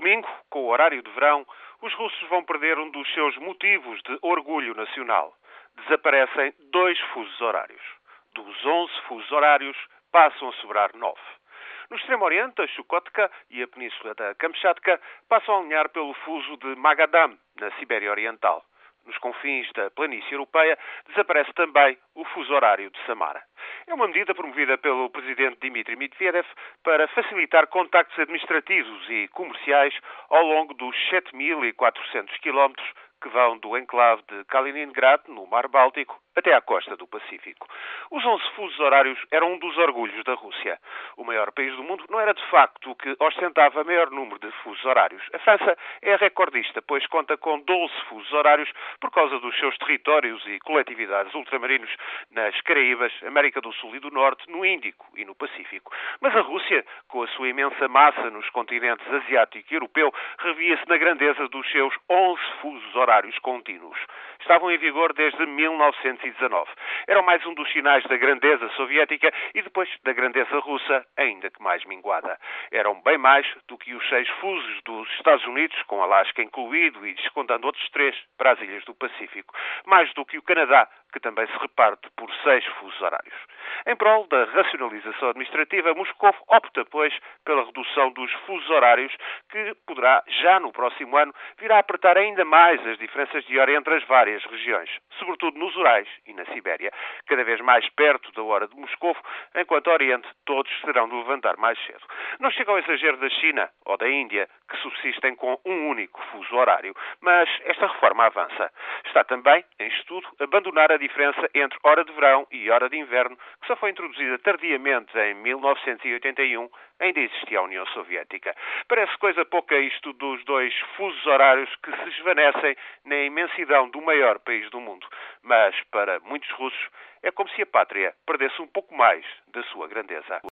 domingo, com o horário de verão, os russos vão perder um dos seus motivos de orgulho nacional. Desaparecem dois fusos horários. Dos 11 fusos horários, passam a sobrar nove. No Extremo Oriente, a Chukotka e a Península da Kamchatka passam a alinhar pelo fuso de Magadam, na Sibéria Oriental. Nos confins da planície europeia, desaparece também o fuso horário de Samara. É uma medida promovida pelo presidente Dmitry Medvedev para facilitar contactos administrativos e comerciais ao longo dos 7.400 quilómetros que vão do enclave de Kaliningrad, no Mar Báltico, até à costa do Pacífico. Os 11 fusos horários eram um dos orgulhos da Rússia. O maior país do mundo não era de facto o que ostentava maior número de fusos horários. A França é recordista, pois conta com 12 fusos horários por causa dos seus territórios e coletividades ultramarinos nas Caraíbas, América do Sul e do Norte, no Índico e no Pacífico. Mas a Rússia, com a sua imensa massa nos continentes asiático e europeu, revia-se na grandeza dos seus 11 fusos horários contínuos. Estavam em vigor desde 1900 seasons off. Eram mais um dos sinais da grandeza soviética e depois da grandeza russa, ainda que mais minguada. Eram bem mais do que os seis fusos dos Estados Unidos, com Alasca incluído e descontando outros três para as ilhas do Pacífico. Mais do que o Canadá, que também se reparte por seis fusos horários. Em prol da racionalização administrativa, Moscou opta, pois, pela redução dos fusos horários, que poderá, já no próximo ano, vir a apertar ainda mais as diferenças de hora entre as várias regiões, sobretudo nos Urais e na Sibéria, cada vez mais perto da hora de Moscou, enquanto Oriente todos terão de levantar mais cedo. Não chega ao exagero da China ou da Índia, que subsistem com um único fuso horário, mas esta reforma avança. Está também em estudo abandonar a diferença entre hora de verão e hora de inverno, que só foi introduzida tardiamente em 1981, ainda existia a União Soviética. Parece coisa pouca isto dos dois fusos horários que se esvanecem na imensidão do maior país do mundo. Mas, para muitos russos, é como se a pátria perdesse um pouco mais da sua grandeza.